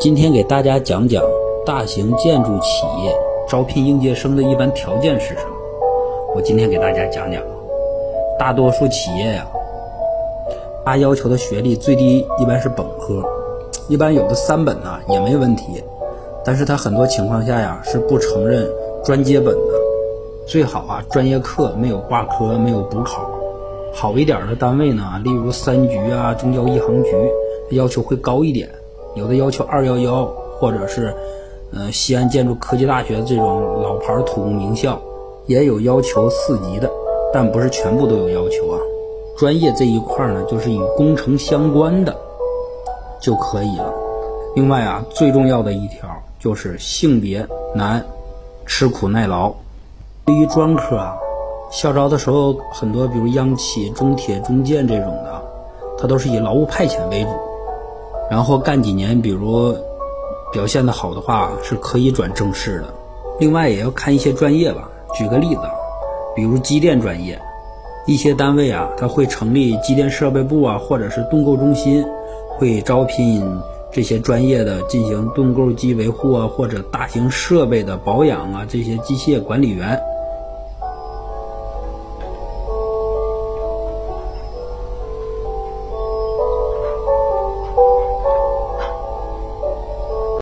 今天给大家讲讲大型建筑企业招聘应届生的一般条件是什么。我今天给大家讲讲，大多数企业呀，他要求的学历最低一般是本科，一般有的三本呢也没问题，但是他很多情况下呀是不承认专接本的，最好啊专业课没有挂科，没有补考。好一点的单位呢，例如三局啊、中交一航局，要求会高一点。有的要求二幺幺，或者是，呃，西安建筑科技大学这种老牌土木名校，也有要求四级的，但不是全部都有要求啊。专业这一块呢，就是与工程相关的就可以了。另外啊，最重要的一条就是性别男，吃苦耐劳。对于专科啊，校招的时候很多，比如央企、中铁、中建这种的，它都是以劳务派遣为主。然后干几年，比如表现的好的话，是可以转正式的。另外也要看一些专业吧。举个例子，比如机电专业，一些单位啊，它会成立机电设备部啊，或者是盾构中心，会招聘这些专业的进行盾构机维护啊，或者大型设备的保养啊，这些机械管理员。